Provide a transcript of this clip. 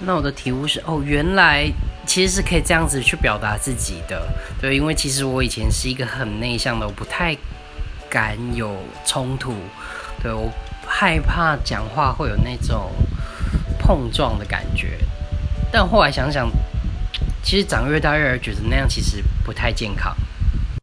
那我的体悟是哦原来其实是可以这样子去表达自己的。对因为其实我以前是一个很内向的我不太敢有冲突。对我害怕讲话会有那种碰撞的感觉。但后来想想其实长越大越觉得那样其实不太健康。